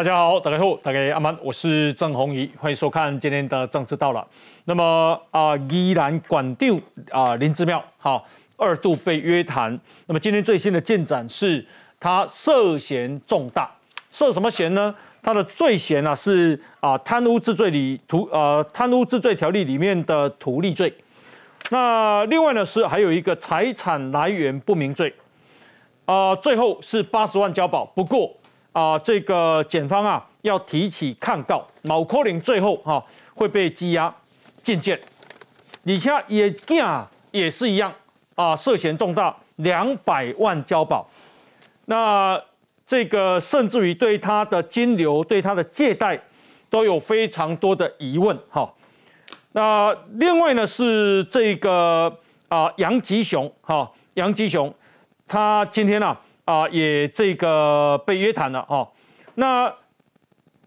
大家好，大家好，大家阿曼，我是郑宏仪，欢迎收看今天的政治到了。那么啊，宜兰管定啊林志妙，好二度被约谈。那么今天最新的进展是，他涉嫌重大，涉什么嫌呢？他的罪嫌啊是啊贪污治罪里图呃贪污治罪条例里面的图利罪。那另外呢是还有一个财产来源不明罪。啊，最后是八十万交保，不过。啊，这个检方啊要提起抗告，毛科林最后哈会被羁押禁见。李家也啊也是一样啊，涉嫌重大，两百万交保。那这个甚至于对他的金流、对他的借贷都有非常多的疑问哈。那另外呢是这个啊杨吉雄哈，杨吉雄他今天呢。啊，也这个被约谈了哦。那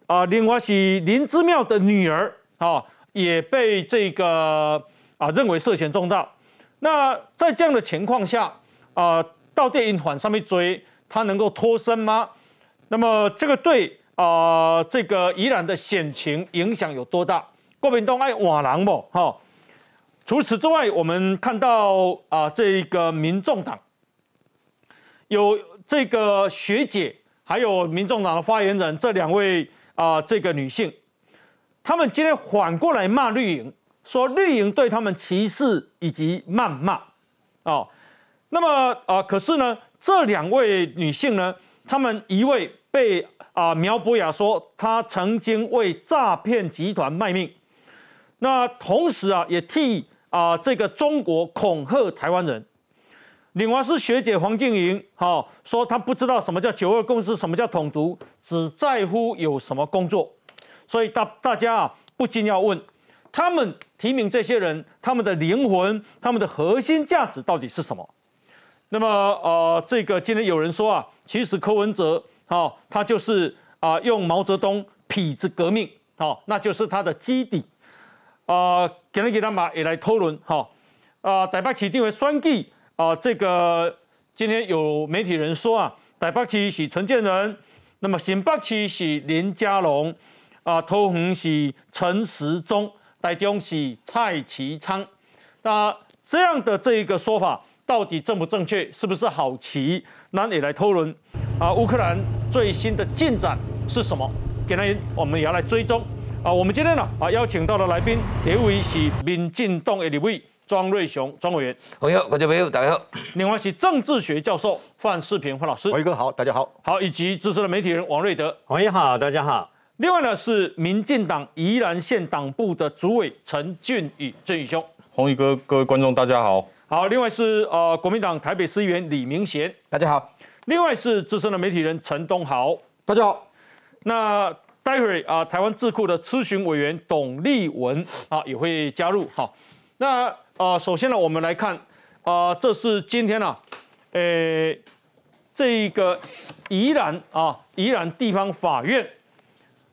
啊，另外是林之妙的女儿啊，也被这个啊认为涉嫌重大。那在这样的情况下啊，到电影团上面追，他能够脱身吗？那么这个对啊，这个宜兰的险情影响有多大？郭明东爱瓦郎不？哈。除此之外，我们看到啊，这个民众党有。这个学姐还有民众党的发言人这两位啊，这个女性，他们今天反过来骂绿营，说绿营对他们歧视以及谩骂，哦，那么啊，可是呢，这两位女性呢，她们一位被啊苗博雅说她曾经为诈骗集团卖命，那同时啊，也替啊这个中国恐吓台湾人。另外是学姐黄静莹，哈说她不知道什么叫九二共识，什么叫统独，只在乎有什么工作，所以大大家啊不禁要问，他们提名这些人，他们的灵魂，他们的核心价值到底是什么？那么呃，这个今天有人说啊，其实柯文哲，哈他就是啊用毛泽东痞子革命，好，那就是他的基底，啊，给人给他马也来讨论，哈，啊，台北起定为双计。啊，这个今天有媒体人说啊，台北市是陈建仁，那么新北市是林佳龙，啊，桃园是陈时中，台中是蔡其昌。那这样的这一个说法到底正不正确？是不是好奇？那你来讨论。啊，乌克兰最新的进展是什么？给人我们也要来追踪。啊，我们今天呢啊邀请到的来宾，第一位是民进党的立委。庄瑞雄，庄委员，朋友，各位朋友，大家好。另外是政治学教授范世平，范老师，王宇哥好，大家好。好，以及资深的媒体人王瑞德，王宇好，大家好。另外呢是民进党宜兰县党部的主委陈俊宇，俊宇兄。红宇哥，各位观众大家好。好，另外是呃国民党台北市议员李明贤，大家好。另外是资深的媒体人陈东豪，大家好。那待会儿啊台湾智库的咨询委员董立文啊也会加入，好，那。啊，首先呢，我们来看，啊，这是今天呢，呃，这一个宜兰啊，宜兰地方法院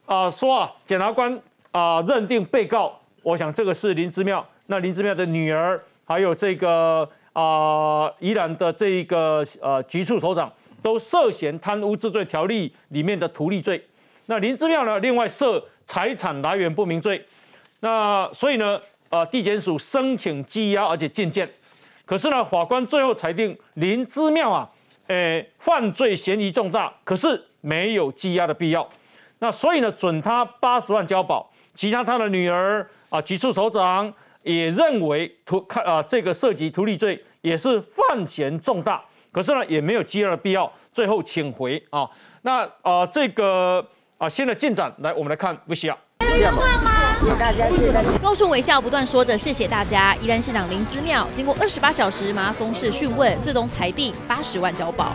啊说啊，检察官啊认定被告，我想这个是林之妙，那林之妙的女儿，还有这个啊宜兰的这一个呃局处首长，都涉嫌贪污治罪条例里面的图利罪，那林之妙呢，另外涉财产来源不明罪，那所以呢。呃，地检署申请羁押，而且进见。可是呢，法官最后裁定林之妙啊，诶，犯罪嫌疑重大，可是没有羁押的必要。那所以呢，准他八十万交保。其他他的女儿啊，局处首长也认为图看啊，这个涉及图利罪也是犯嫌重大，可是呢，也没有羁押的必要，最后请回啊。那啊，这个啊，新的进展来，我们来看不需要，露出微笑，不断说着谢谢大家。宜兰县长林姿妙经过二十八小时马拉松式讯问，最终裁定八十万交保。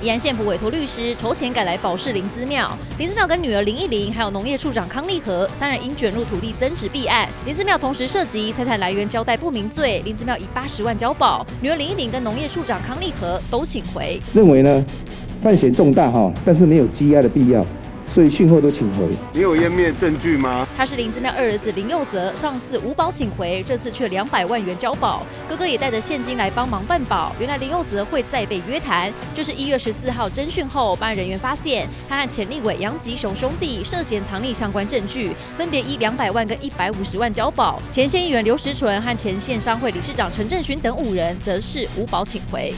宜兰县府委托律师筹钱赶来保释林姿妙。林姿妙跟女儿林忆玲，还有农业处长康立和三人因卷入土地增值弊案，林姿妙同时涉及财产来源交代不明罪。林姿妙以八十万交保，女儿林忆玲跟农业处长康立和都请回。认为呢，犯嫌重大哈，但是没有羁押的必要。所以讯后都请回。你有湮灭证据吗？他是林子妙二儿子林佑泽，上次无保请回，这次却两百万元交保，哥哥也带着现金来帮忙办保。原来林佑泽会再被约谈，就是一月十四号侦讯后，办案人员发现他和钱立伟杨吉雄兄弟涉嫌藏匿相关证据，分别以两百万跟一百五十万交保。前县议员刘时纯和前县商会理事长陈振勋等五人则是无保请回。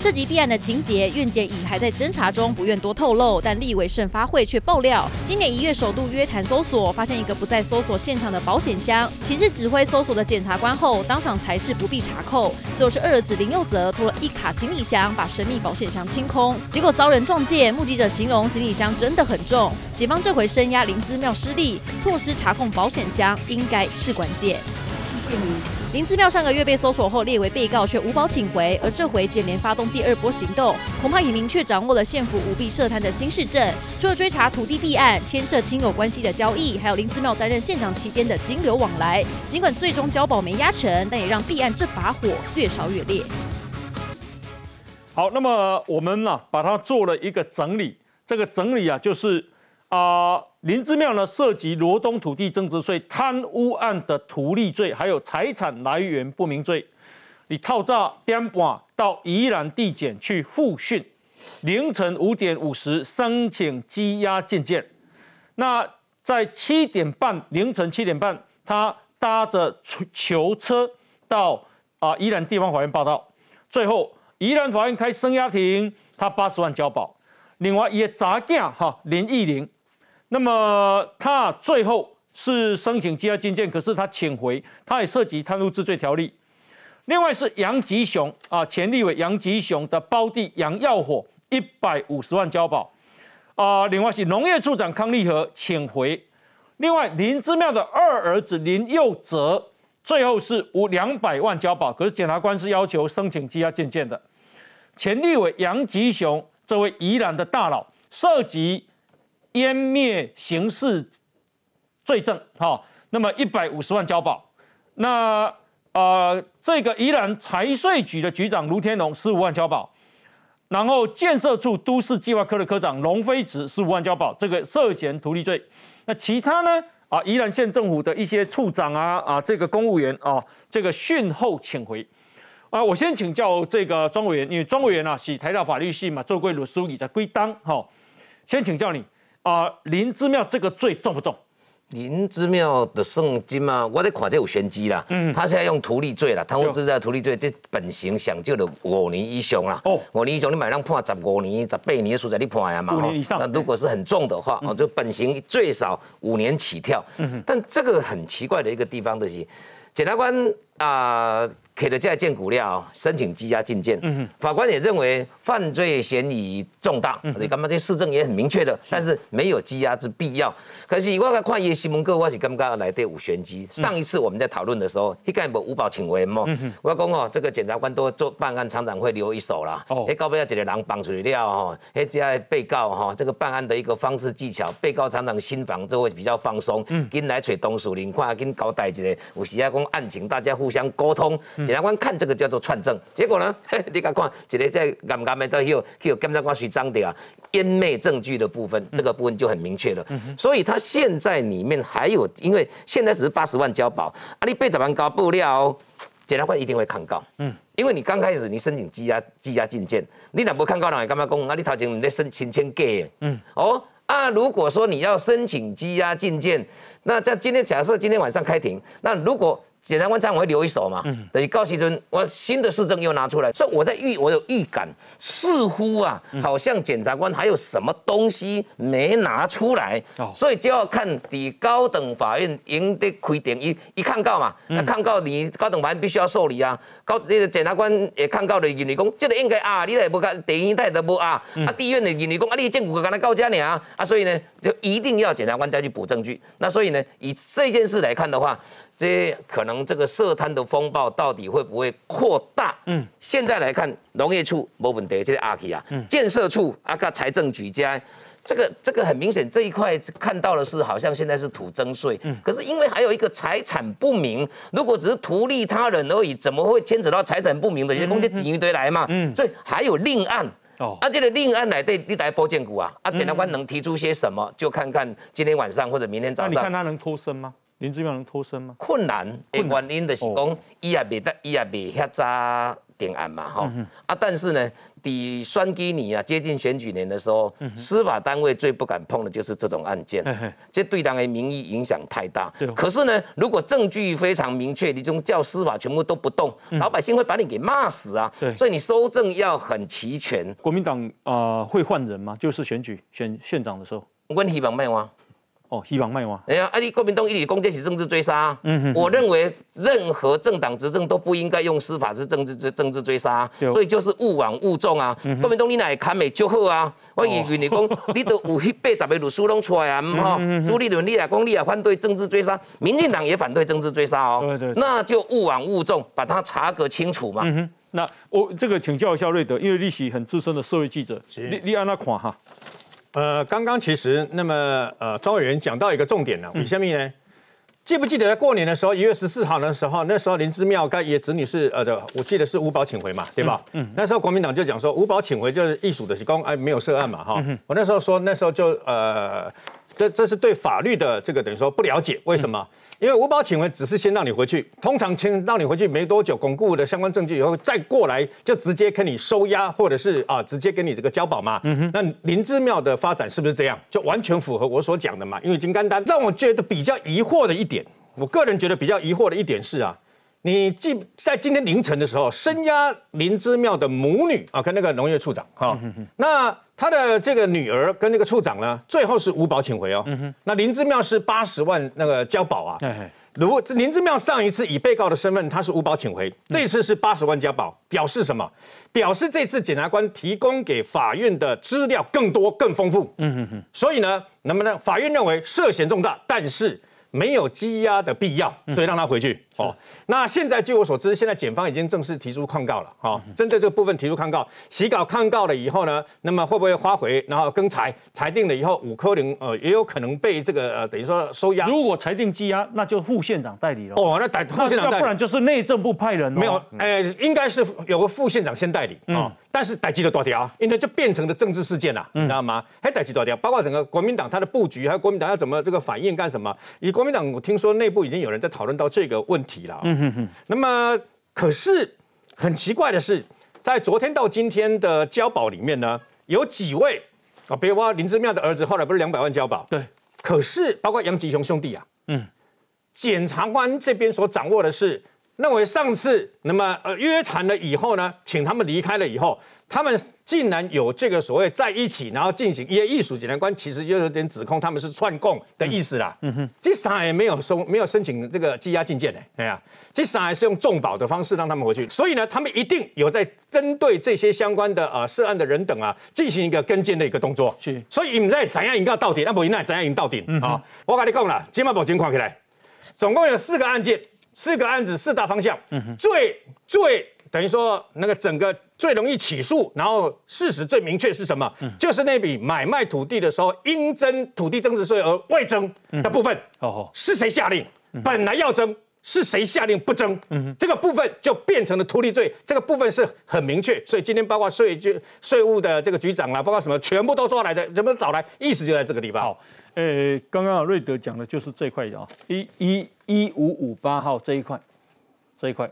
涉及弊案的情节，院检已还在侦查中，不愿多透露。但立委盛发会却爆料，今年一月首度约谈搜索，发现一个不在搜索现场的保险箱。请示指挥搜索的检察官后，当场裁示不必查扣。最后是二儿子林佑泽拖了一卡行李箱，把神秘保险箱清空，结果遭人撞见。目击者形容行李箱真的很重。警方这回声压林资庙失利，错失查控保险箱，应该是关键。林资妙上个月被搜索后列为被告，却无保请回，而这回接连发动第二波行动，恐怕已明确掌握了县府舞弊涉贪的新市政。除了追查土地弊案、牵涉亲友关系的交易，还有林资妙担任县长期间的金流往来。尽管最终交保没压成，但也让弊案这把火越烧越烈。好，那么我们呢，把它做了一个整理。这个整理啊，就是啊。林之妙呢，涉及罗东土地增值税贪污案的图利罪，还有财产来源不明罪。你套诈颠半到宜兰地检去复讯，凌晨五点五十申请羁押禁见。那在七点半，凌晨七点半，他搭着囚车到啊宜兰地方法院报道。最后宜兰法院开声押庭，他八十万交保。另外也杂件哈林义玲。那么他最后是申请羁押禁见，可是他请回，他也涉及贪污治罪条例。另外是杨吉雄啊，前立委杨吉雄的胞弟杨耀火一百五十万交保啊。另外是农业处长康立和请回。另外林之妙的二儿子林佑泽最后是无两百万交保，可是检察官是要求申请羁押禁见的。前立委杨吉雄这位宜兰的大佬涉及。湮灭刑事罪证，哈，那么一百五十万交保。那呃，这个宜兰财税局的局长卢天龙十五万交保，然后建设处都市计划科的科长龙飞驰十五万交保，这个涉嫌图利罪。那其他呢？啊，宜兰县政府的一些处长啊啊，这个公务员啊，这个讯后请回。啊，我先请教这个庄委员，因为庄委员啊是台大法律系嘛，做过律师，也在归当，哈，先请教你。啊，林之妙这个罪重不重？林之妙的圣经嘛，我在看这有玄机啦。嗯，他现在用图利罪啦，贪污治罪图利罪，这本刑想就了五年以上啦。哦，五年以上你买让判十五年、十八年的数在你判呀嘛。五年以上。那如果是很重的话，哦，就本刑最少五年起跳。嗯但这个很奇怪的一个地方的是，检察官啊。给了这件股料，申请羁押禁见。法官也认为犯罪嫌疑重大，你干嘛这市政也很明确的，但是没有羁押之必要。可是我看叶新闻哥，我是刚刚来对五玄机。上一次我们在讨论的时候，一概不五保请为嘛。我讲哦，这个检察官都做办案，常常会留一手啦。哎，告不要几个人绑出来了哈？哎，这被告哈，这个办案的一个方式技巧，被告常常心房就会比较放松。跟来找东树林，看跟交代一个，有时啊讲案情，大家互相沟通。检察官看这个叫做串证，结果呢？你看，看一个在暗暗的都有有检察官去张的啊，湮灭证据的部分，这个部分就很明确了。所以他现在里面还有，因为现在只是八十万交保，啊，你被怎么搞不了？检察官一定会抗告。嗯，因为你刚开始你申请羁押羁押禁见，你哪不看告人干嘛讲？啊，你头前你在申请签给？嗯，哦啊，如果说你要申请羁押禁见，那在今天假设今天晚上开庭，那如果检察官这样会留一手嘛？等于高希尊，我新的市政又拿出来，所以我在预，我有预感，似乎啊，好像检察官还有什么东西没拿出来，所以就要看底高等法院赢得亏点一一抗告嘛，那抗告你高等法院必须要受理啊，高那个检察官也抗告的认为讲，这个应该啊，你也不干，第一代都不啊，啊，地院的认为讲啊，你建股跟他告家呢啊，啊，所以呢，就一定要检察官再去补证据，那所以呢，以这件事来看的话。这可能这个涉贪的风暴到底会不会扩大？嗯，现在来看，农业处没问题，这个阿 K 啊，建设处啊，个财政局家这个这个很明显这一块看到的是好像现在是土增税，嗯，可是因为还有一个财产不明，如果只是图利他人而已，怎么会牵扯到财产不明的？人家公家挤一堆来嘛，嗯，所以还有另案。哦，啊，这个另案来对你来波建股啊，啊，检察官能提出些什么，就看看今天晚上或者明天早上。那你看他能脱身吗？林志妙能脱身吗？困难，原因就是讲，伊也未得，伊也未遐早定案嘛，哈。啊，但是呢，伫选举年啊，接近选举年的时候，司法单位最不敢碰的就是这种案件，这对党的民意影响太大。可是呢，如果证据非常明确，你就叫司法全部都不动，老百姓会把你给骂死啊。所以你收证要很齐全。国民党啊，会换人吗？就是选举选县长的时候，我希望没有啊。哦，希望卖吗？哎呀，啊，你国民党一里攻击是政治追杀。嗯哼，我认为任何政党执政都不应该用司法是政治追政治追杀，所以就是勿往勿重啊。嗯国民党你乃看美就好啊。我以为你讲 你都有八十个律师拢出来啊，哈，朱立伦你来讲你也反对政治追杀，民进党也反对政治追杀哦。对对，那就勿往勿重，把它查个清楚嘛。嗯哼，那我这个请教一下瑞德，因为利息很资深的社会记者，你你按那看哈。呃，刚刚其实那么呃，庄委员讲到一个重点呢，李下面呢，记不记得在过年的时候，一月十四号的时候，那时候林之妙跟爷子女是呃的，我记得是五保请回嘛，对吧？嗯，那时候国民党就讲说五保请回就是艺术的是公哎没有涉案嘛哈，我那时候说那时候就呃，这这是对法律的这个等于说不了解，为什么？因为五保请回只是先让你回去，通常请让你回去没多久，巩固的相关证据以后再过来，就直接跟你收押，或者是啊直接跟你这个交保嘛。嗯哼。那林之妙的发展是不是这样？就完全符合我所讲的嘛？因为金刚丹让我觉得比较疑惑的一点，我个人觉得比较疑惑的一点是啊。你记在今天凌晨的时候，声押林之妙的母女啊，跟那个农业处长哈，那他的这个女儿跟那个处长呢，最后是无保请回哦。那林之妙是八十万那个交保啊。如林之妙上一次以被告的身份，他是无保请回，这次是八十万交保，表示什么？表示这次检察官提供给法院的资料更多、更丰富。嗯哼哼。所以呢，那么呢，法院认为涉嫌重大，但是。没有羁押的必要，所以让他回去。哦，那现在据我所知，现在检方已经正式提出抗告了。哈，针对这个部分提出抗告，洗稿抗告了以后呢，那么会不会发回，然后更裁裁定了以后，五科零呃也有可能被这个呃等于说收押。如果裁定羁押，那就副县长代理了。哦，那代副县长代理，不然就是内政部派人。没有，呃，应该是有个副县长先代理啊。但是逮起了多条，因为就变成了政治事件了，你知道吗？还逮起多条，包括整个国民党他的布局，还有国民党要怎么这个反应干什么？以国民党，我听说内部已经有人在讨论到这个问题了。嗯哼哼。那么，可是很奇怪的是，在昨天到今天的交保里面呢，有几位啊，比如说林之妙的儿子，后来不是两百万交保？对。可是包括杨吉雄兄弟啊，嗯，检察官这边所掌握的是。认为上次那么呃约谈了以后呢，请他们离开了以后，他们竟然有这个所谓在一起，然后进行一些艺术检察官其实就有点指控他们是串供的意思啦。嗯哼，这上海没有收没有申请这个羁押禁见的，哎呀，这上海是用重保的方式让他们回去，所以呢，他们一定有在针对这些相关的呃涉案的人等啊进行一个跟进的一个动作。是，所以你们在怎样引告到底，那不应该怎样引到底啊？我跟你讲了，今晚目前看起来，总共有四个案件。四个案子四大方向，嗯最最等于说那个整个最容易起诉，然后事实最明确是什么？就是那笔买卖土地的时候应征土地增值税而未征的部分。哦，是谁下令？本来要征，是谁下令不征？这个部分就变成了土地罪。这个部分是很明确，所以今天包括税局、税务的这个局长啦，包括什么，全部都抓来的，全部找来，意思就在这个地方。好呃，刚刚瑞德讲的就是这块啊，一一一五五八号这一块，这一块，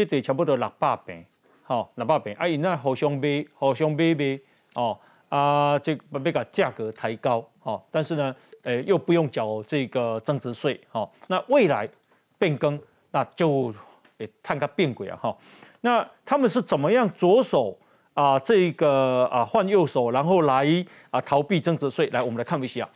这得差不多六百平，好，六百平，啊，因那互相买，互相买卖，哦，啊，这要把价格抬高，哦，但是呢，呃，又不用缴这个增值税，哦，那未来变更，那就诶，看个变轨啊，哈，那他们是怎么样着手啊，这个啊换右手，然后来啊逃避增值税？来，我们来看一下。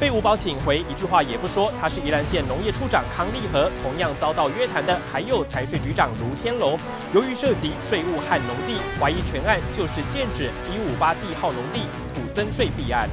被五宝请回，一句话也不说。他是宜兰县农业处长康立和，同样遭到约谈的还有财税局长卢天龙。由于涉及税务和农地，怀疑全案就是剑指一五八地号农地土增税弊案。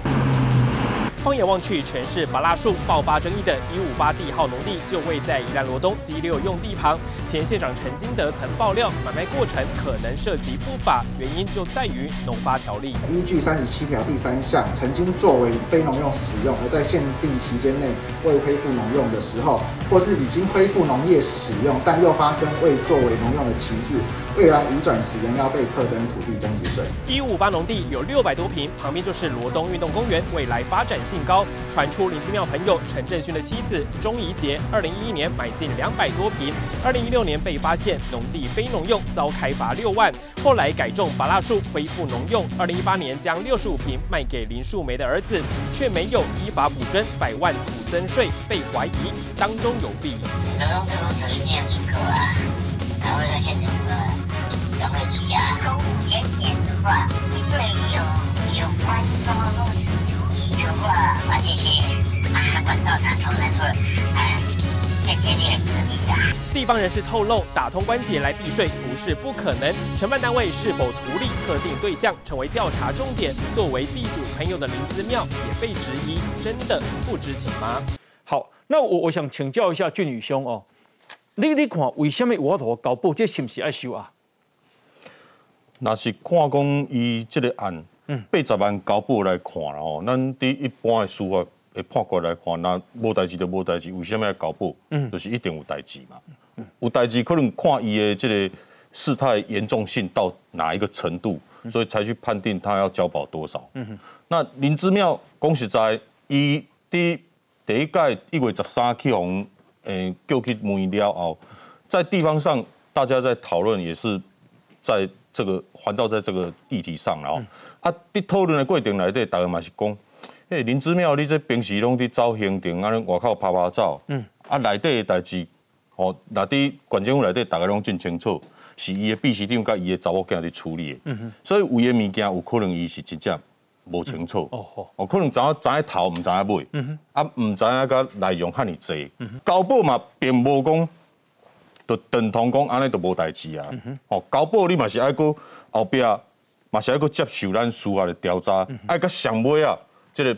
放眼望去，全是麻辣树。爆发争议的一五八地号农地就位在宜兰罗东基六用地旁。前县长陈金德曾爆料，买卖过程可能涉及不法，原因就在于农发条例。依据三十七条第三项，曾经作为非农用使用，而在限定期间内未恢复农用的时候，或是已经恢复农业使用，但又发生未作为农用的歧视。未来移转时仍要被课征土地增值税。一五八农地有六百多平，旁边就是罗东运动公园，未来发展性高。传出林子庙朋友陈振勋的妻子钟怡杰，二零一一年买进两百多平，二零一六年被发现农地非农用，遭开罚六万，后来改种拔蜡树恢复农用，二零一八年将六十五平卖给林树梅的儿子，却没有依法补征百万土增税，被怀疑当中有弊。呃，都会提啊，公务员的话，你对有有关收入是土地的话，把这些啊管道打通，然后哎，再给点实力啊。地方人士透露，打通关节来避税不是不可能。承办单位是否图利特定对象，成为调查重点。作为地主朋友的林子庙也被质疑，真的不知情吗？好，那我我想请教一下俊宇兄哦，你你看为什么我头搞报这是不是爱收啊？那是看讲伊即个案，八十万交保来看啦吼，咱伫一般的司法的判决来看，那无代志就无代志，为什么要交保？嗯，就是一定有代志嘛。有代志可能看伊的这个事态严重性到哪一个程度，所以才去判定他要交保多少。嗯哼那林之妙讲实在，伊伫第一届一月十三去红，诶，叫去问了后，在地方上大家在讨论，也是在这个环绕在这个议题上了哦。啊，伫讨论的过程内底，大家嘛是讲，诶，林之妙，你这平时拢伫走行程，安尼外口拍拍照，嗯，啊，内底的代志，哦，那伫县政府内底，大家拢真清楚，是伊的秘书长甲伊的查某囝伫处理的，嗯哼，所以有的物件有可能伊是真正无清楚，哦哦，哦，可能知影知影头，毋知影尾，嗯哼，啊，毋知影甲内容遐尔济，交保嘛，并无讲。就等同讲安尼就无代志啊！哦，交保你嘛是爱搁后壁嘛是爱搁接受咱司法的调查，爱搁上尾啊，即个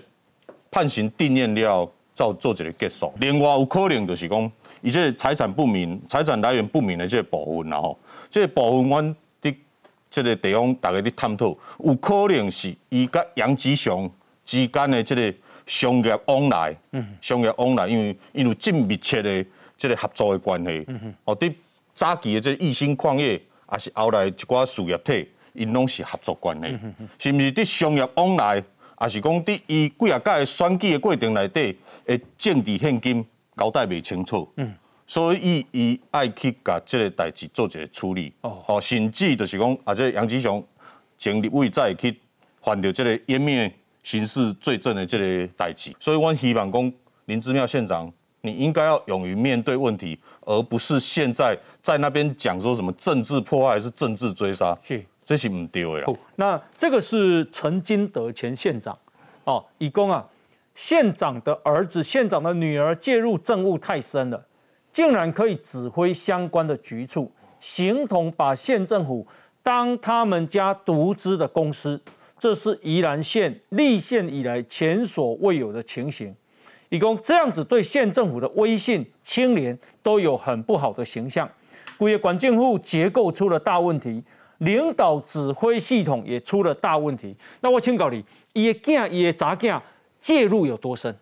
判刑定验了，再做一个结束。另外有可能就是讲，伊这财产不明、财产来源不明的这个部分啦吼，这个部分阮伫这个地方大家伫探讨，有可能是伊甲杨吉祥之间的这个商业往来，商业往来，因为因为真密切的。这个合作的关系，哦，伫早期的这艺兴矿业，也是后来一寡事业体，因拢是合作关系，是毋是伫商业往来，也是讲伫伊几啊届选举的过程内底，诶，政治现金交代袂清楚，所以伊伊爱去甲即个代志做一个处理，哦，甚至就是讲，啊，这杨吉祥前立委再去犯着即个湮灭刑事罪证的即个代志，所以我希望讲林志妙县长。你应该要勇于面对问题，而不是现在在那边讲说什么政治破坏是政治追杀，是这是唔对的。那这个是陈金德前县长哦，以公啊，县长的儿子、县长的女儿介入政务太深了，竟然可以指挥相关的局处，形同把县政府当他们家独资的公司，这是宜兰县立县以来前所未有的情形。以供这样子对县政府的威信、清廉都有很不好的形象，古业管建户结构出了大问题，领导指挥系统也出了大问题。那我请教你，伊的囝、伊的查囝介入有多深？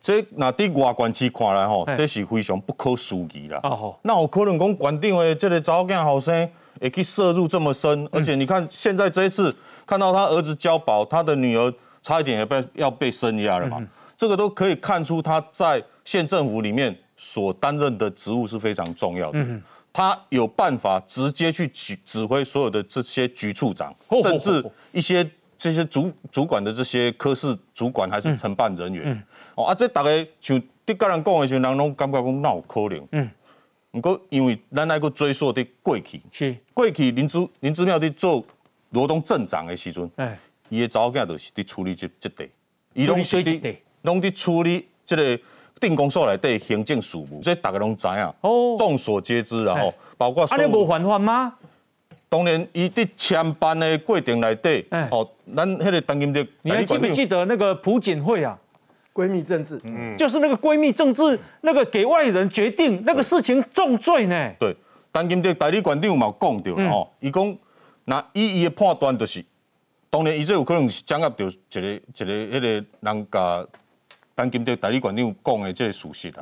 这那伫外观区看来吼，这是非常不可思议啦。哦，那有可能讲关长的这个查某囝后生会去涉入这么深，而且你看现在这一次看到他儿子交保，他的女儿差一点也被要被声压了嘛。这个都可以看出他在县政府里面所担任的职务是非常重要的。嗯，他有办法直接去指指挥所有的这些局处长，甚至一些这些主主管的这些科室主管还是承办人员。嗯，哦啊，这大概像你跟人讲的时候，人拢感觉讲那有可能。嗯，不过因为咱来个追溯的过去，是过去林之林之妙在做罗东镇长的时阵，哎，伊的早囝就是伫处理这这地，伊拢是伫。拢伫处理即个定公所内底行政事务，所以大家拢知影，众所皆知啊吼。包括啊，你无犯法吗？当然，伊伫签办的过程内底，哦，咱迄个当今的，你还记不记得那个朴槿惠啊？闺蜜政治，嗯，就是那个闺蜜政治，那个给外人决定那个事情重罪呢。对，当今的代理馆长有讲到了吼，伊讲那伊伊的判断就是，当然伊这有可能是掌握到一个一个迄个人甲。当今的代理馆长讲的这个事实啦，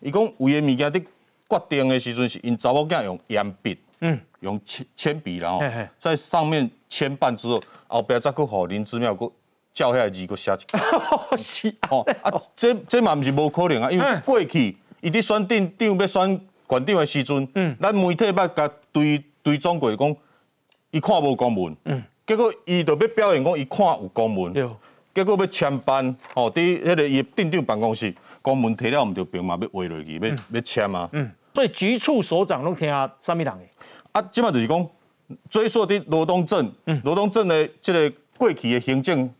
伊讲有的物件伫决定的时阵是因查某囝用铅笔嗯，用铅铅笔然后在上面签办之后，后壁再去互林之妙个叫遐字个写 是哦啊，这这嘛不是无可能啊，因为过去伊伫选定长要选馆长的时阵，嗯，咱媒体捌甲对对中过讲，伊看无公文，嗯，结果伊就要表现讲伊看有公文，结果要签办，哦，伫迄个伊镇长办公室，公文摕了毋着平嘛，要画落去，要要签啊，嗯，所以局处首长拢听啥物人诶？啊，即嘛就是讲追溯伫罗东镇，罗东镇诶即个过去诶行政。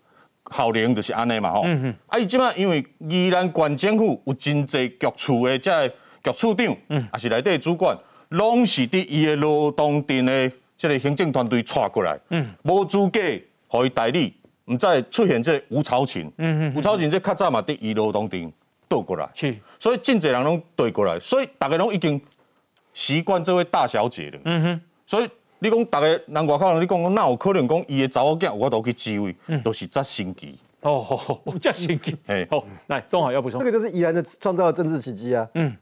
效能就是安尼嘛吼，啊伊即摆因为宜兰县政府有真侪局处诶即个局处长，也是内底主管，拢是伫伊诶罗东镇诶即个行政团队带过来，嗯。无资格互伊代理，毋再出现即个吴超群，吴超群这较早嘛伫伊劳动镇倒过来，所以真济人拢对过来，所以大家拢已经习惯这位大小姐了，嗯哼所以。你讲大家人外口人，你讲讲哪有可能讲伊的查某囝有法度去机会，都是真神奇。哦，真神奇。哎，好，来，东海要补充。这个就是宜兰的创造的政治奇迹啊。嗯，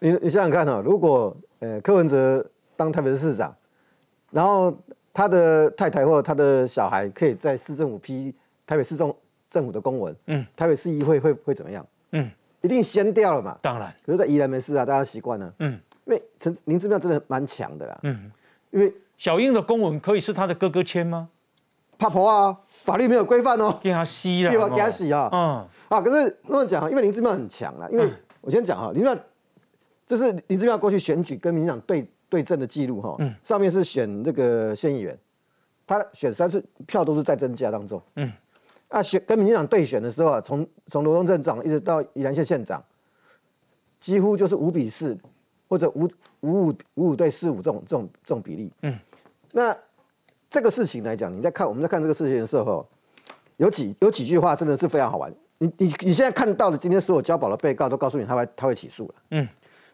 你你想想看哈，如果呃柯文哲当台北市市长，然后他的太太或他的小孩可以在市政府批台北市政政府的公文，嗯，台北市议会会会怎么样？嗯，一定掀掉了嘛。当然。可是，在宜兰没事啊，大家习惯了。嗯，因为陈林志妙真的蛮强的啦。嗯，因为。小英的公文可以是他的哥哥签吗？怕婆啊，法律没有规范哦。给他吸了，给他洗啊。嗯啊，可是那么讲因为林志妙很强了。因为我先讲哈，林志妙这是林志妙过去选举跟民进党对对阵的记录哈。嗯。上面是选这个县议员，他选三次票都是在增加当中。嗯。啊，选跟民进党对选的时候啊，从从罗东镇长一直到宜兰县县长，几乎就是五比四或者五五五五五对四五这种这种这种比例。嗯。那这个事情来讲，你在看我们在看这个事情的时候，有几有几句话真的是非常好玩。你你你现在看到的今天所有交保的被告都告诉你他会他会起诉了。嗯，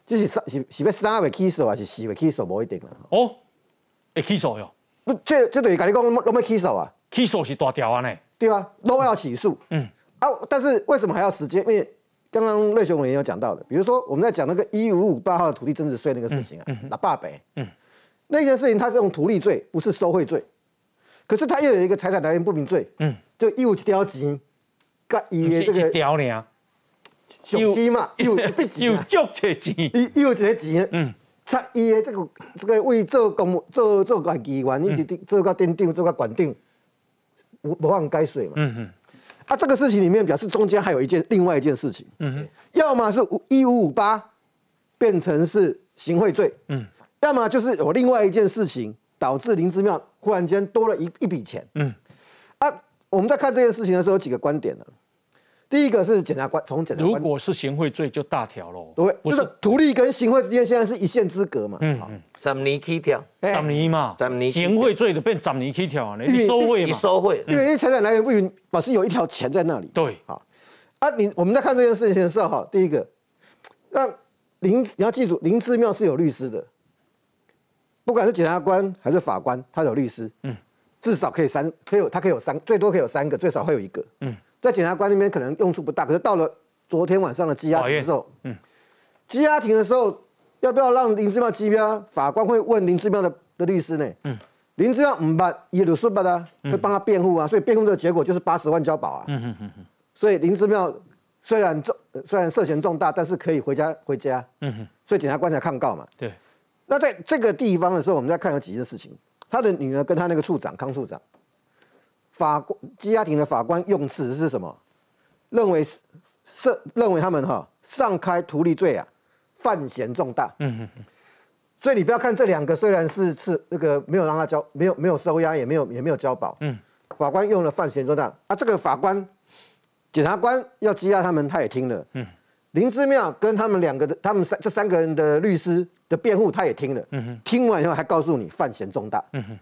就是三是是要三位起诉还是四位起诉无一定啦。哦，会起诉哟？不，这这等于跟你讲，拢要起诉啊？起诉是大条啊呢？对啊，都要起诉。嗯啊，但是为什么还要时间？因为刚刚瑞雄委员有讲到的，比如说我们在讲那个一五五八号的土地增值税那个事情啊，那爸北。嗯。那件事情他是用图利罪，不是收贿罪，可是他又有一个财产来源不明罪，嗯，就义务去调钱，甲伊的这个条呢，有钱嘛，有有足钱钱，伊有这个钱，嗯，他伊的这个这个为做公做做个议员，一直做个店长，做个管长，无不忘该水嘛，嗯哼，啊，这个事情里面表示中间还有一件另外一件事情，嗯哼，要么是五一五五八变成是行贿罪，嗯。要么就是有另外一件事情导致林之妙忽然间多了一一笔钱。嗯，啊，我们在看这件事情的时候有几个观点呢？第一个是检察官从检察官，如果是行贿罪就大条喽。对，就是图利跟行贿之间现在是一线之隔嘛。嗯嗯，怎尼起跳？怎尼嘛？怎尼？行贿罪的变怎尼起跳啊？你收贿嘛？你收贿，因为财产来源不允，表示有一条钱在那里。对，好。啊，你我们在看这件事情的时候，哈，第一个，那林你要记住，林志妙是有律师的。不管是检察官还是法官，他有律师，嗯，至少可以三，可以有他可以有三，最多可以有三个，最少会有一个，嗯，在检察官那边可能用处不大，可是到了昨天晚上的羁押庭的时候，嗯，羁押庭的时候要不要让林志妙羁押？法官会问林志妙的的律师呢，嗯，林志妙唔办，也律师办的，会帮他辩护啊，所以辩护的结果就是八十万交保啊，嗯哼哼哼，所以林志妙虽然重虽然涉嫌重大，但是可以回家回家，嗯哼，所以检察官才抗告嘛，对。那在这个地方的时候，我们在看有几件事情。他的女儿跟他那个处长康处长，法官羁押庭的法官用词是什么？认为是认为他们哈上开图利罪啊，犯嫌重大。嗯嗯嗯。所以你不要看这两个，虽然是是那个没有让他交，没有没有收押，也没有也没有交保。嗯。法官用了犯嫌重大啊，这个法官检察官要羁押他们，他也听了。嗯。林之妙跟他们两个的，他们三这三个人的律师的辩护，他也听了。嗯哼，听完以后还告诉你犯嫌重大。嗯哼，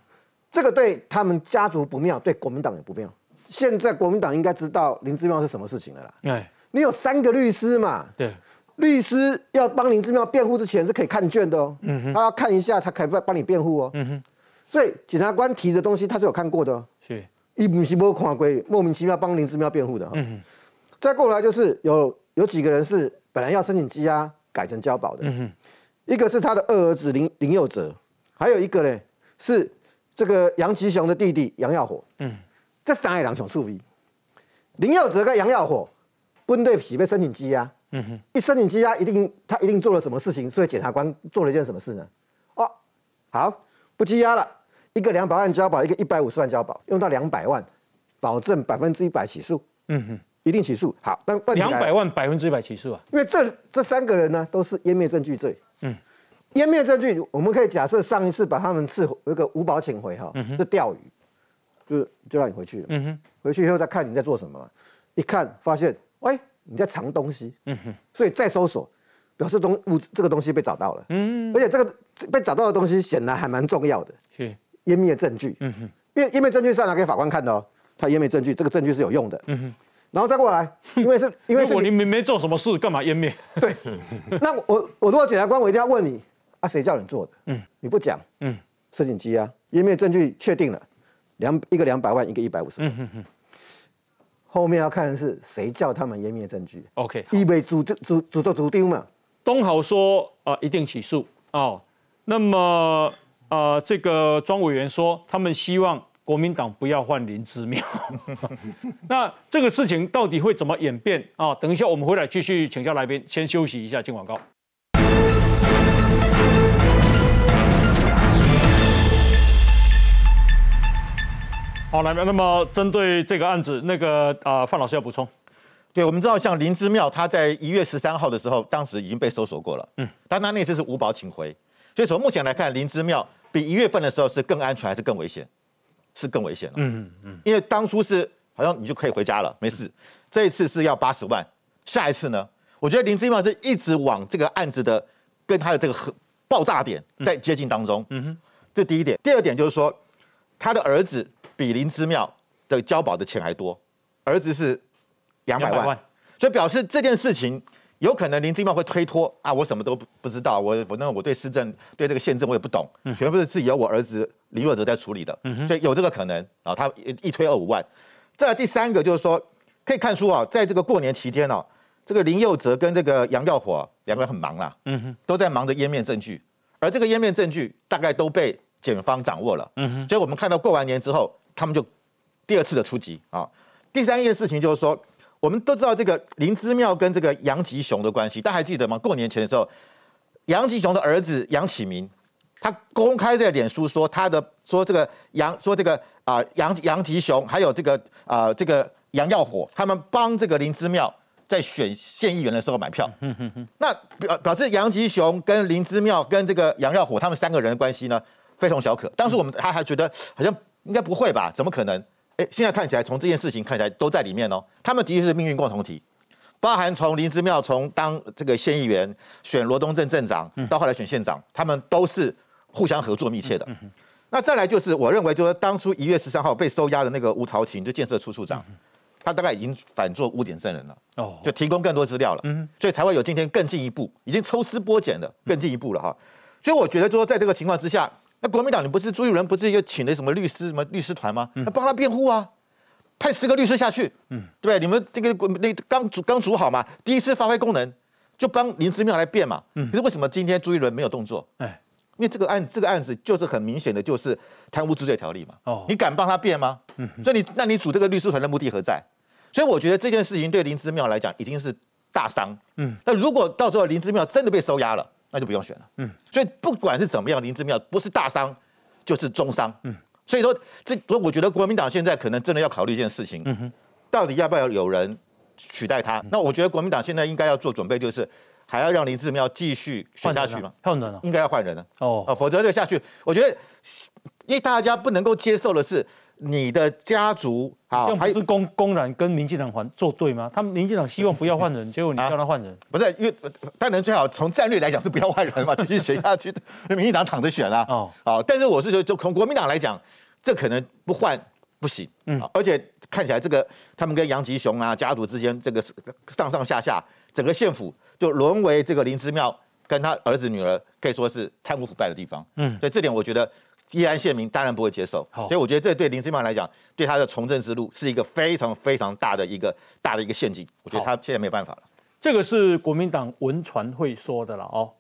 这个对他们家族不妙，对国民党也不妙。现在国民党应该知道林志妙是什么事情了啦。哎，你有三个律师嘛？对，律师要帮林志妙辩护之前是可以看卷的哦。嗯哼，他要看一下，他可以帮帮你辩护哦。嗯哼，所以检察官提的东西他是有看过的。是，一不是没看过，莫名其妙帮林志妙辩护的。嗯哼，再过来就是有。有几个人是本来要申请羁押改成交保的，一个是他的二儿子林林佑哲，还有一个呢是这个杨吉雄的弟弟杨耀火，嗯，这三个人想处理。林佑哲跟杨耀火分对匹被申请羁押，嗯哼，一申请羁押，一定他一定做了什么事情，所以检察官做了一件什么事呢？哦，好，不羁押了，一个两百万交保，一个一百五十万交保，用到两百万，保证百分之一百起诉，嗯哼，一定起诉。好，那两百万百分之一百起诉啊？因为这这三个人呢都是湮灭证据罪，嗯，湮灭证据，我们可以假设上一次把他们赐有一个五保请回哈，是钓鱼，就就让你回去了，嗯哼，回去以后再看你在做什么，一看发现，喂，你在藏东西，嗯哼，所以再搜索，表示东物这个东西被找到了，嗯，而且这个被找到的东西显然还蛮重要的，是。湮灭证据，嗯哼，因为湮灭证据是要拿给法官看的哦，他湮灭证据，这个证据是有用的，嗯哼，然后再过来，因为是因为是 如果你没没做什么事，干嘛湮灭？对，那我我如果检察官，我一定要问你啊，谁叫你做的？嗯，你不讲，嗯，摄影机啊，湮灭证据确定了，两一个两百万，一个一百五十万，嗯嗯嗯，后面要看的是谁叫他们湮灭证据 OK，以为主主主做主丢嘛，东豪说啊、一定起诉哦。那么呃，这个庄委员说他们希望国民党不要换林之妙。那这个事情到底会怎么演变啊？等一下我们回来继续请教来宾，先休息一下，进广告。好，来，那么针对这个案子，那个啊、范老师要补充。对，我们知道像林之妙，他在一月十三号的时候，当时已经被搜索过了，嗯，但他那次是无保请回，所以从目前来看，林之妙比一月份的时候是更安全还是更危险？是更危险了，嗯嗯，因为当初是好像你就可以回家了，没事，这一次是要八十万，下一次呢？我觉得林之妙是一直往这个案子的跟他的这个核爆炸点在接近当中，嗯哼，这第一点。第二点就是说，他的儿子比林之妙的交保的钱还多，儿子是两百200万万，所以表示这件事情有可能林之妙会推脱啊，我什么都不不知道，我我那我对市政对这个宪政我也不懂，全部是自己由我儿子林若哲在处理的，所以有这个可能啊，他一一推二五万。再来第三个就是说，可以看出啊，在这个过年期间哦、这个林佑哲跟这个杨耀火两个人很忙啦，嗯哼，都在忙着湮灭证据，而这个湮灭证据大概都被检方掌握了，嗯哼，所以我们看到过完年之后，他们就第二次的出击啊。第三件事情就是说，我们都知道这个林之妙跟这个杨吉雄的关系，大家还记得吗？过年前的时候，杨吉雄的儿子杨启明，他公开在脸书说他的说这个杨说这个啊、杨杨吉雄还有这个啊、这个杨耀火，他们帮这个林之妙在选县议员的时候买票。那表表示杨吉雄跟林之妙跟这个杨耀火他们三个人的关系呢非同小可。当时我们他还觉得好像应该不会吧？怎么可能？哎，现在看起来从这件事情看起来都在里面哦。他们的确是命运共同体，包含从林之妙从当这个县议员选罗东镇镇长，到后来选县长，他们都是互相合作密切的。那再来就是，我认为就是当初一月十三号被收押的那个吴朝琴，就建设处处长，他大概已经反做污点证人了，哦，就提供更多资料了，所以才会有今天更进一步，已经抽丝剥茧的更进一步了哈。所以我觉得说，在这个情况之下，那国民党你不是朱立伦不是又请了什么律师什么律师团吗？那帮他辩护啊，派十个律师下去，嗯，对？你们这个那刚组刚组好嘛，第一次发挥功能就帮林之妙来辩嘛，嗯，可是为什么今天朱立伦没有动作？哎，因为这个案这个案子就是很明显的就是贪污治罪条例嘛，哦你敢帮他辩吗？嗯，所以你那你组这个律师团的目的何在？所以我觉得这件事情对林之妙来讲已经是大伤，嗯，那如果到时候林之妙真的被收押了，那就不用选了，嗯，所以不管是怎么样，林志妙不是大伤就是中伤，嗯，所以说这所以我觉得国民党现在可能真的要考虑一件事情，嗯哼，到底要不要有人取代他？那我觉得国民党现在应该要做准备，就是还要让林志妙继续选下去吗，换人了，应该要换人了。哦，啊，否则这下去，我觉得，因为大家不能够接受的是你的家族啊这样，不是公公然跟民进党还作对吗？他们民进党希望不要换人，结果你叫他换人，不是因为当然最好从战略来讲是不要换人嘛，继续选下去，民进党躺着选啊。哦哦，但是我是觉得，就从国民党来讲，这可能不换不行。嗯，而且看起来这个他们跟杨吉雄啊家族之间这个上上下下，整个县府就沦为这个林之妙跟他儿子女儿可以说是贪污腐败的地方。嗯，所以这点我觉得。宜安县民当然不会接受，所以我觉得这对林志妙来讲，对他的从政之路是一个非常非常大的一个大的一个陷阱。我觉得他现在没有办法了。这个是国民党文传会说的了哦。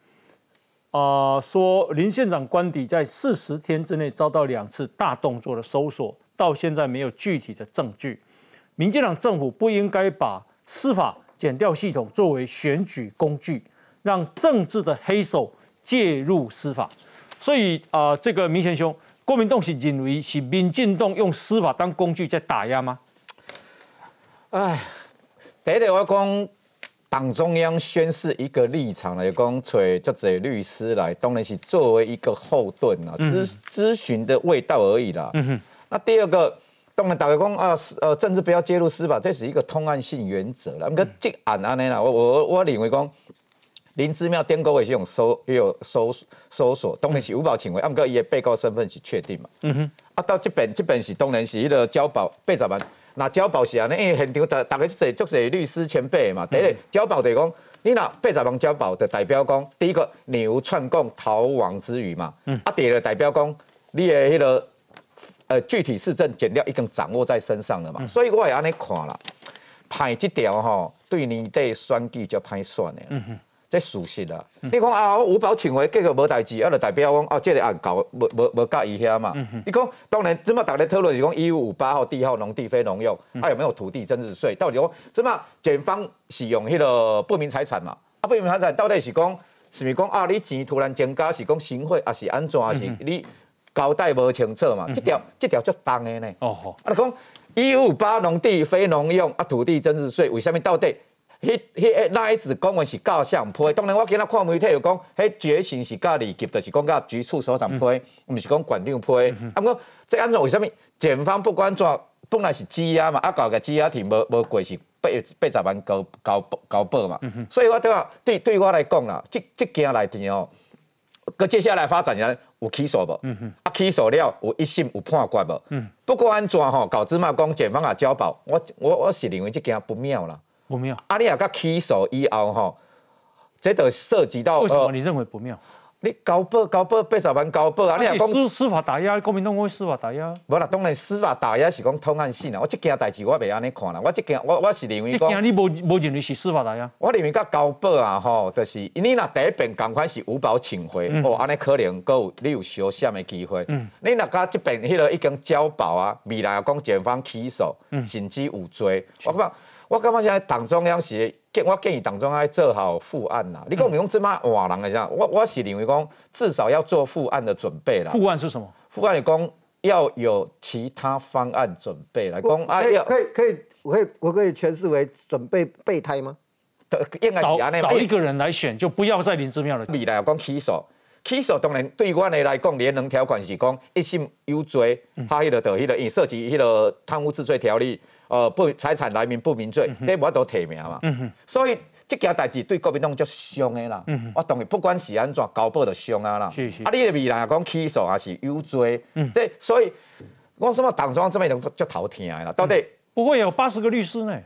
啊、说林县长官邸在四十天之内遭到两次大动作的搜索，到现在没有具体的证据。民进党政府不应该把司法检调系统作为选举工具，让政治的黑手介入司法。所以啊、这个明贤兄，郭明栋是认为是民进党用司法当工具在打压吗？哎，第一个我讲，党中央宣示一个立场来讲，找这些律师来，当然是作为一个后盾啦，嗯咨咨询的味道而已啦。嗯那第二个，当然大家讲啊，呃，政治不要介入司法，这是一个通案性原则啦。那个这案安尼啦，我我我认为讲。林芝庙电工也是用搜，也有搜搜索，当然是五保请回，啊，不过伊的被告身份是确定嘛。嗯哼，啊，到这边这边是当然是迄个交保八十万，那交保是安尼，因为现场大大家即足侪律师前辈嘛，第一个交保就是讲，你若八十万交保的代表讲，第一个你有串供逃亡之余嘛，嗯啊，第二个代表讲你的迄、个呃具体事证检调已经掌握在身上了嘛，所以我也安尼看啦，派这条吼对年底选举就歹选的。嗯哼。这事实啦，你讲啊，我五保请回，结果无代志，啊，就代表讲哦，这个案搞无无无甲伊遐嘛。你讲当然，这么大家讨论是讲一五五八号地号农地非农用，啊有没有土地增值税？到底讲这么检方使用迄个不明财产嘛？啊，不明财产到底是讲是咪讲啊？你钱突然增加是讲行贿，还是安怎？还是你交代无清楚嘛？这条这条足重的呢。哦吼，啊，就讲一五八农地非农用啊，土地增值税为什么到底？迄迄那一次讲话是教相批，当然我今仔看媒体又讲，迄决心是教二级，就是讲甲局处所长批，毋是讲馆长批。啊，不过这安怎为什么检方不管怎本来是羁押嘛，啊搞个羁押庭无无过是八八十万交交交保嘛，所以我对我对对我来讲啦，即即件来听哦，佮接下来发展人有起诉无？啊起诉了有一审有判决无？不管安怎吼，搞芝麻讲检方也交保，我我我是认为这件不妙啦。不妙。啊，你也甲起诉以后吼，这都涉及到为什么你认为不妙？你交保交保八十万交保啊，你也讲司司法打压，国民党会司法打压。无啦，当然司法打压是讲通案性啦。我即件代志我袂安尼看啦，我即件我我是认为讲，你无无认为是司法打压？我认为甲交保啊吼，就是你若第一遍共款是五保请回，嗯哦，安尼可能佫有你有小险的机会。嗯你若甲即边迄个已经交保啊，未来讲检方起诉，嗯甚至有罪，我感觉我感觉现在党中央是建，我建议党中央要做好复案呐。你讲你讲这么换人来讲，我我是认为讲至少要做复案的准备啦。复案是什么？复案讲要有其他方案准备来讲啊，可以要可以可以，我可以我可以诠释为准备备胎吗？应该找是安尼找一个人来选，就不要再林之妙了。未来讲起诉，起诉当然对阮的来讲，联能条款是讲一审有罪，他迄个就迄个因涉及迄个贪污治罪条例，呃不财产来源不明罪，这我都提名嘛。嗯，所以这件代志对国民党就伤的啦。嗯我当然不管是安怎，交保就伤啊啦。是是啊，你的未来讲起诉还是有罪，嗯这所以我什么党中央这边人就头疼的啦，到底。不会有八十个律师呢。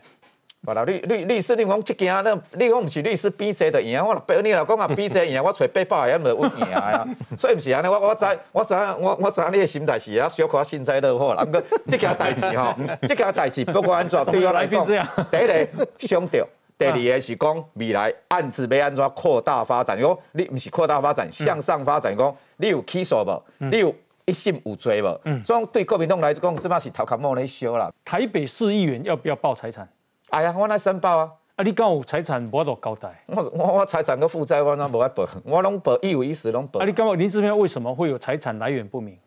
voilà，律律律师，你讲即件，那你讲毋是律师比这就赢，我若你若讲啊比这赢，我找八百个人就赢啊，所以毋是安尼，我我知我知影我我知影你的心态是啊小可幸灾乐祸啦，毋过即件代志吼，即件代志不管安怎，对我来讲，第一个伤着。第二个是讲未来案子要安怎扩大发展，讲你毋是扩大发展，向上发展，讲你有起诉无？你有一心有罪无？所以对国民党来讲，即摆是头壳毛咧烧啦。台北市议员要不要报财产？哎呀，我来申报啊！啊，你讲有财产，我都交代。我我我财产跟负债我那无爱报，我拢报一五一十拢报啊，。你感觉林志妙为什么会有财产来源不明？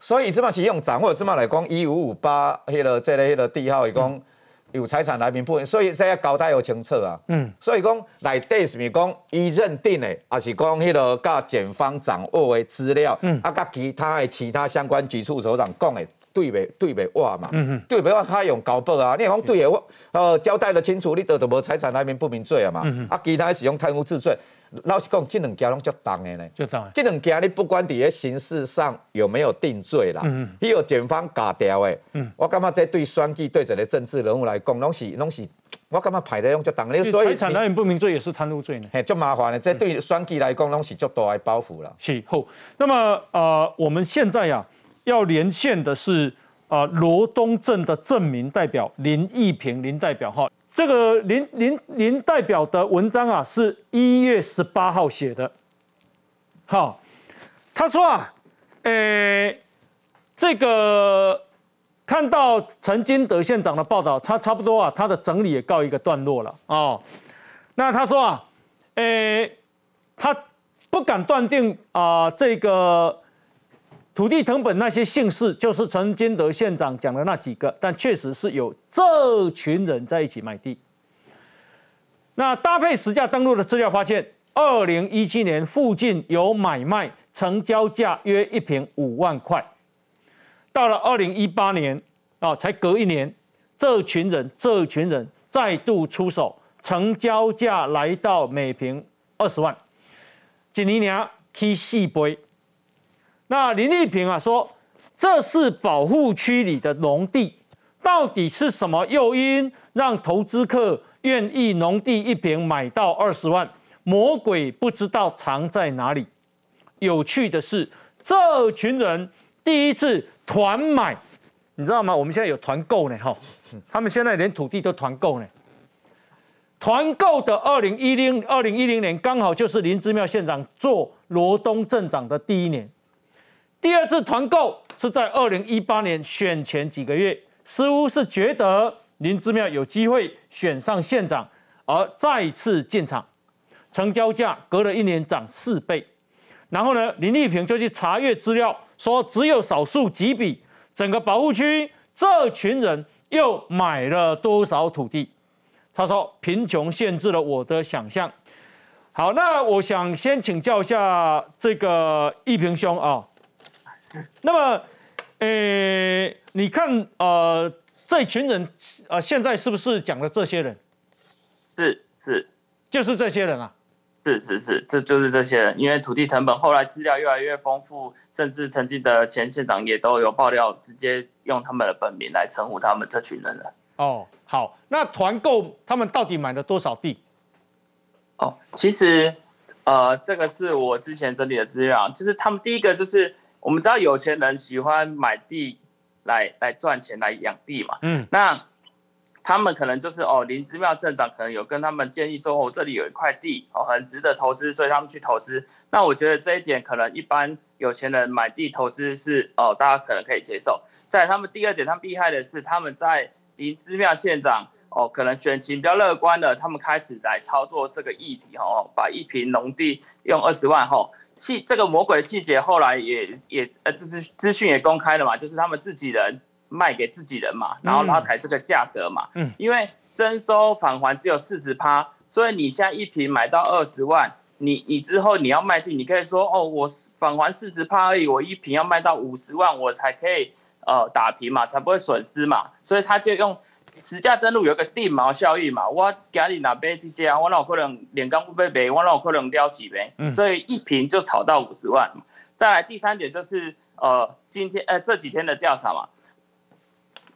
所以这嘛是用掌握，这嘛来讲一五五八迄个即个迄个地号，伊讲有财产来源不明，所以这要交代有清楚啊。嗯，所以讲内底是咪讲伊认定的，还是讲迄个甲检方掌握的资料，嗯啊，甲其他的其他相关局处首长讲的。对袂对袂话嘛，嗯哼对袂话他用交保啊，你讲对的我呃交代得清楚，你得就无财产来源不明罪啊嘛，嗯哼啊其他使用贪污治罪，老实讲，这两件拢足重的呢。就当然。这两件你不管伫咧刑事上有没有定罪啦，嗯伊有检方假掉的，嗯。我感觉这对选举对一个政治人物来讲，拢是拢是，我感觉排得用足重的，所以财产来源不明罪也是贪污罪呢。嘿足麻烦的，这对选举来讲拢是足大的包袱啦。是好，那么呃，我们现在呀、要连线的是啊罗东镇的镇民代表林义平林代表哈。这个林林林代表的文章啊，是一月十八号写的。好，他说啊，呃，这个看到陈金德县长的报道，他差不多啊，他的整理也告一个段落了哦。那他说啊，呃，他不敢断定啊，这个土地成本那些姓氏就是陈金德县长讲的那几个，但确实是有这群人在一起买地。那搭配实价登录的资料发现，二零一七年附近有买卖成交价约一平五万块，到了二零一八年啊，才隔一年，这群人这群人再度出手，成交价来到每平二十万，今年年踢细杯。那林立平啊说，这是保护区里的农地，到底是什么诱因让投资客？愿意农地一平买到二十万，魔鬼不知道藏在哪里。有趣的是，这群人第一次团买，你知道吗？我们现在有团购呢，哈，他们现在连土地都团购呢。团购的二零一零二零一零年，刚好就是林之妙县长做罗东镇长的第一年。第二次团购是在二零一八年选前几个月，似乎是觉得。林之妙有机会选上县长，而再次进场，成交价隔了一年涨四倍。然后呢，林丽萍就去查阅资料，说只有少数几笔，整个保护区这群人又买了多少土地？他说贫穷限制了我的想象。好，那我想先请教一下这个一平兄啊，那么，呃，你看呃。这群人，呃，现在是不是讲的这些人？是是，就是这些人啊。是是是，这就是这些人。因为土地成本后来资料越来越丰富，甚至曾经的前县长也都有爆料，直接用他们的本名来称呼他们这群人了。哦，好，那团购他们到底买了多少地？哦，其实，呃，这个是我之前整理的资料，就是他们第一个就是我们知道有钱人喜欢买地。来来赚钱来养地嘛，嗯，那他们可能就是哦，林之妙镇长可能有跟他们建议说，哦，这里有一块地哦，很值得投资，所以他们去投资。那我觉得这一点可能一般有钱人买地投资是哦，大家可能可以接受。在他们第二点，他们厉害的是他们在林之妙县长哦，可能选情比较乐观的，他们开始来操作这个议题哦，把一平农地用二十万后。细这个魔鬼细节后来也也呃资资资讯也公开了嘛，就是他们自己人卖给自己人嘛，然后拉抬这个价格嘛。嗯。因为征收返还只有四十趴，所以你现在一瓶买到二十万，你你之后你要卖地，你可以说哦，我返还四十趴而已，我一瓶要卖到五十万，我才可以呃打平嘛，才不会损失嘛。所以他就用。实价登录有个地毛效益嘛，我家里哪边地价，我哪有可能连钢不被赔，我哪有可能撩几杯，所以一瓶就炒到五十万。再来第三点就是呃，今天呃这几天的调查嘛，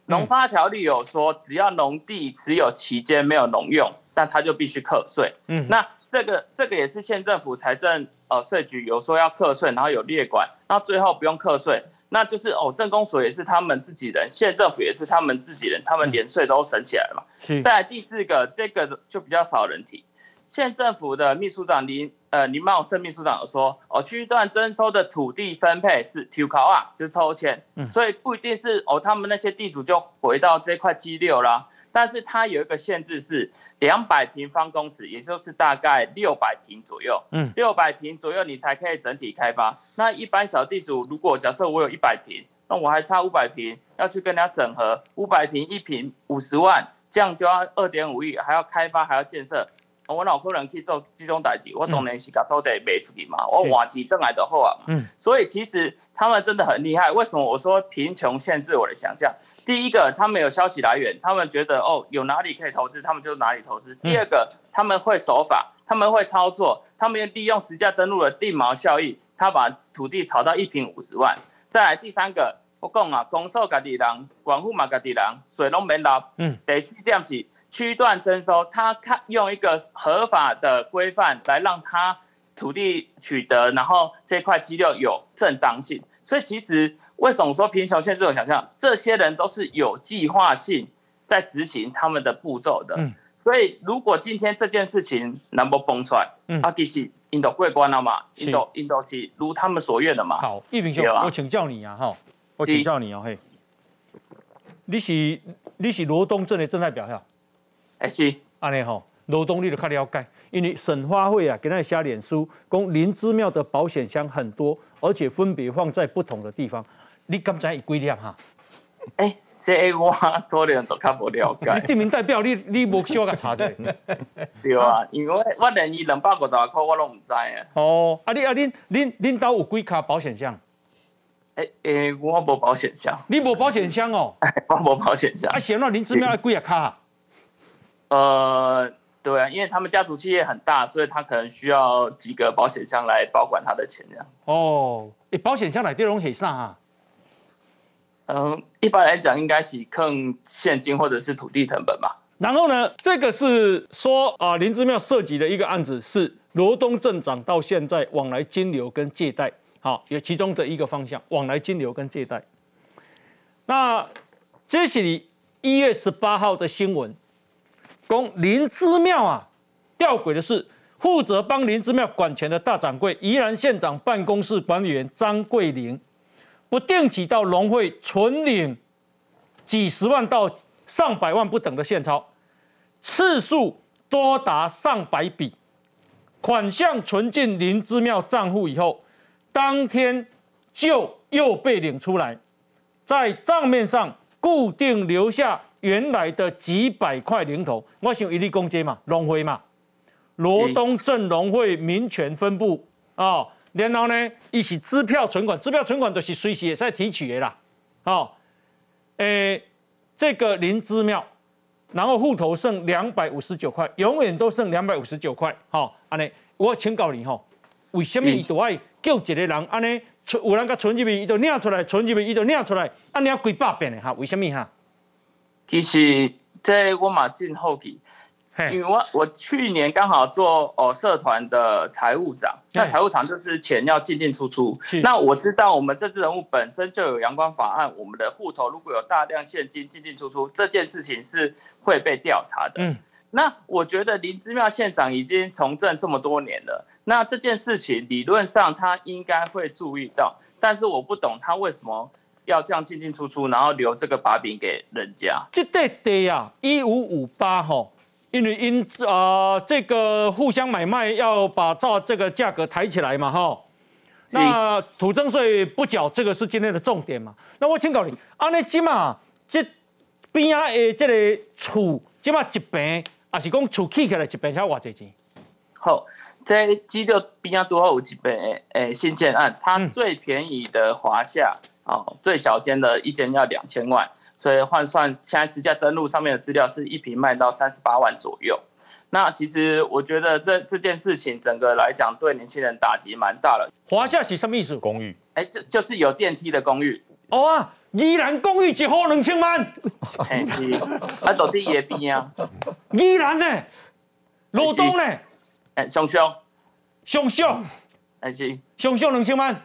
农发条例有说，只要农地持有期间没有农用，但他就必须课税。嗯，那这个这个也是县政府财政呃税局有说要课税，然后有列管，那最后不用课税。那就是哦，政公所也是他们自己人，县政府也是他们自己人，他们连税都省起来了嘛。是。再来第四个，这个就比较少人提。县政府的秘书长林呃林茂胜秘书长有说，哦，区段征收的土地分配是抽考啊，就是抽签，所以不一定是哦，他们那些地主就回到这块 G 六啦。但是它有一个限制是。两百平方公尺，也就是大概六百平左右。嗯，六百平左右你才可以整体开发。那一般小地主，如果假设我有一百平，那我还差五百平要去跟人家整合，五百平一平五十万，这样就要二点五亿，还要开发还要建设。我老可能去做这种代志，我当然是把土地卖出去嘛，我换钱等来的好啊。嗯，所以其实他们真的很厉害。为什么我说贫穷限制我的想象？第一个，他们有消息来源，他们觉得哦，有哪里可以投资，他们就哪里投资。第二个，他们会守法，他们会操作，他们利用实价登录的定毛效益，他把土地炒到一平五十万。再来第三个，我讲啊，公售家己人，管户嘛家己人，水拢免拿。嗯。第四点是区段征收，他看用一个合法的规范来让他土地取得，然后这块资料有正当性。所以其实。为什么说贫穷限制我想象？这些人都是有计划性在执行他们的步骤的。嗯所以如果今天这件事情能够崩出来，嗯啊，其实印度过关了嘛，是印度印度是如他们所愿的嘛。好，一平兄，我请教你啊，哈，我请教你啊，嘿，你是你是罗东镇的正代表哈？哎是，安尼吼，罗东你就较了解，因为省花会啊，给那写脸书，讲林之庙的保险箱很多，而且分别放在不同的地方。你敢知伊几两哈？哎，这我 可能都较无了你解。地名代表，你你无小甲查者。对啊，因为我连伊两百五十块我都唔知啊。哦，啊你啊恁恁恁兜有几卡保险箱？诶诶，我无保险箱，你无保险箱哦？我无保险箱啊，。行了林志妙要几啊卡？呃，对啊，因为他们家族企业很大，所以他可能需要几个保险箱来保管他的钱这样。哦，诶，保险箱内底拢系啥啊？嗯，一般来讲应该是坑现金或者是土地成本吧。然后呢，这个是说啊，林之庙涉及的一个案子是罗东镇长到现在往来金流跟借贷，好，有其中的一个方向，往来金流跟借贷。那这是一月十八号的新闻，讲林之庙啊，吊诡的是，负责帮林之庙管钱的大掌柜宜兰县长办公室管理员张桂玲，不定期到农会存领几十万到上百万不等的现钞，次数多达上百笔，款项存进林之庙账户以后，当天就又被领出来，在账面上固定留下原来的几百块零头。我想一例公街嘛，农会嘛，罗东镇农会民权分部哦，然后呢，一是支票存款，支票存款都是随时也在提取的啦，哦，诶。这个林之庙，然后户头剩两百五十九块，永远都剩两百五十九块。好、安尼我请教你吼，为什么伊都爱叫一个人安尼存，有人甲存入去，伊就领出来，存入去，伊就领出来，安尼啊几百遍的哈？为什么哈？其实在我嘛进后期，因为我我去年刚好做哦社团的财务长，那财务长就是钱要进进出出。那我知道我们政治人物本身就有阳光法案，我们的户头如果有大量现金进进出出，这件事情是会被调查的。嗯，那我觉得林之妙县长已经从政这么多年了，那这件事情理论上他应该会注意到，但是我不懂他为什么要这样进进出出，然后留这个把柄给人家。这块地啊，一五五八吼，因为因呃这个互相买卖要把照这个价格抬起来嘛哈。那土增税不缴，这个是今天的重点嘛？那我请教你，安尼即嘛这边仔的这个厝，即嘛一平，也是讲厝起起来一平才偌济钱？好，在基六边仔多有一本诶新建案，它最便宜的华夏哦，最小间的一间要两千万，所以换算现在实价登录上面的资料是一平卖到三十八万左右。那其实我觉得这这件事情整个来讲对年轻人打击蛮大的。华夏是什么意思？公寓。哎，这就是有电梯的公寓。哦啊，宜兰公寓一户两千万。嘿是，啊，到底也边啊？宜兰呢？罗东呢？哎，熊熊，熊熊，还是熊熊两千万。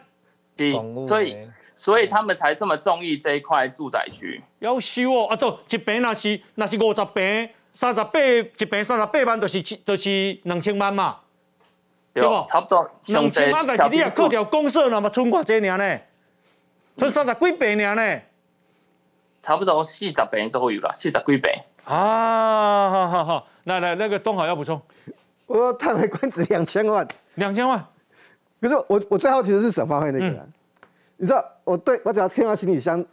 是，所以所以他们才这么中意这一块住宅区。要收哦，啊，都一平那是那是五十平，三十八一平三十八万，就是就是两千万嘛，对不？差不多。两千万，但是你也扣掉公社那么存偌济尔呢？存三十几平尔呢？差不多四十平左右啦，四十几平。啊，好好好，来来，那个东豪要补充。我说叹为观止两千万，两千万。可是我我最好奇的是沈发会那个、啊，你知道我对我只要听到行李箱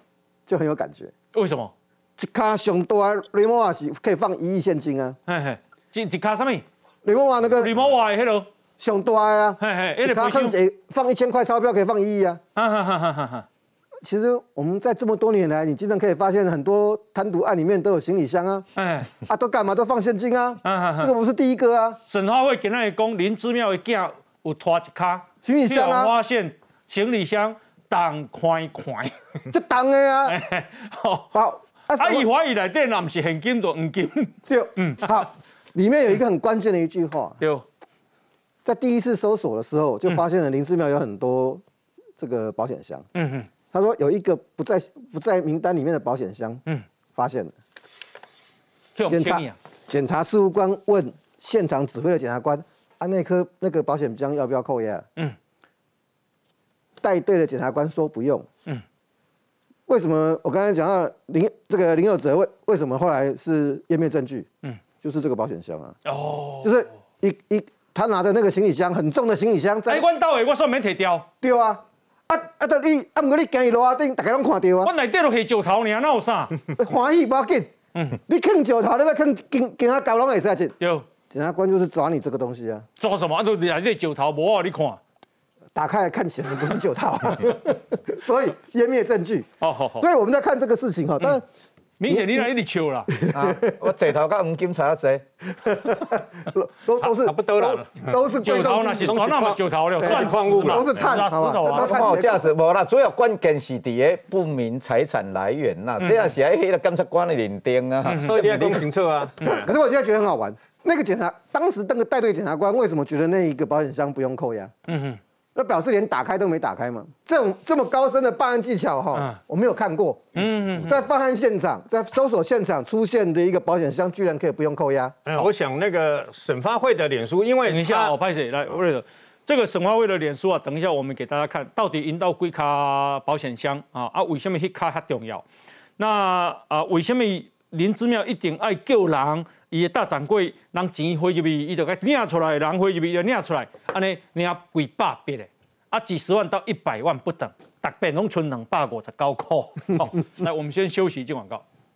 就很有感觉。为什么？一卡上大雷莫瓦是可以放一亿现金啊！嘿嘿，一一卡什么？雷莫瓦那个雷莫瓦的迄个上大啊！嘿嘿，一卡放一放一千块钞票可以放一亿啊！哈哈哈哈哈！其实我们在这么多年来，你经常可以发现很多贪渎案里面都有行李箱啊，哎啊都干嘛都放现金啊，啊这个不是第一个啊。沈花会今日讲林之妙的囝有拖一卡行李箱啊，发现行李箱重宽宽，这重的啊。好，啊伊怀疑内底若不是现金就黄金。对，嗯，好，里面有一个很关键的一句话，对，在第一次搜索的时候就发现了林志庙有很多这个保险箱，嗯哼。他说有一个不在不在名单里面的保险箱，嗯，发现了，检察啊，检察事务官问现场指挥的检察官，啊，那颗那个保险箱要不要扣押？嗯，带队的检察官说不用。嗯，为什么？我刚才讲到林这个林有哲为为什么后来是湮灭证据？嗯，就是这个保险箱啊。哦，就是一一他拿着那个行李箱很重的行李箱在。哎，我到位，我算免提掉。对啊，啊啊！到你啊，唔过你行去楼下顶，大家拢看到啊。我内底都系石头尔，哪有啥？欢喜不要紧。嗯，你坑石头，你要坑跟跟他搞拢会使进。有。检察官就是抓你这个东西啊！抓什么？啊，都来这九桃无啊！你看，打开来看起来不是九套，所以湮灭证据。哦，好好。所以我们在看这个事情哈，当然明显你来一直笑啦。啊，我九桃跟黄金才要追，都都是差不多了，都是九套那是算那么九套了，钻矿物都是碳，好吧？都有价值无啦，主要关键是伫个不明财产来源呐，这样是喺迄个检察官的认定啊，所以你要讲清楚啊。可是我现在觉得很好玩。那个检察当时那个带队检察官为什么觉得那一个保险箱不用扣押？嗯哼，那表示连打开都没打开嘛。这种这么高深的办案技巧哈，我没有看过。嗯嗯，在犯案现场，在搜索现场出现的一个保险箱，居然可以不用扣押。哎，我想那个审发会的脸书，因为等一下我拍谁来？为了这个审发会的脸书啊，等一下我们给大家看到底引导归卡保险箱啊啊，为什么迄卡较重要？那啊，为什么林之妙一定爱救人？伊的大掌柜，人钱汇入去，伊就该领出来，人汇入去就领出来，安尼领几百笔的，啊，几十万到一百万不等，大概拢存两百五十九块。好，来，我们先休息，一广告。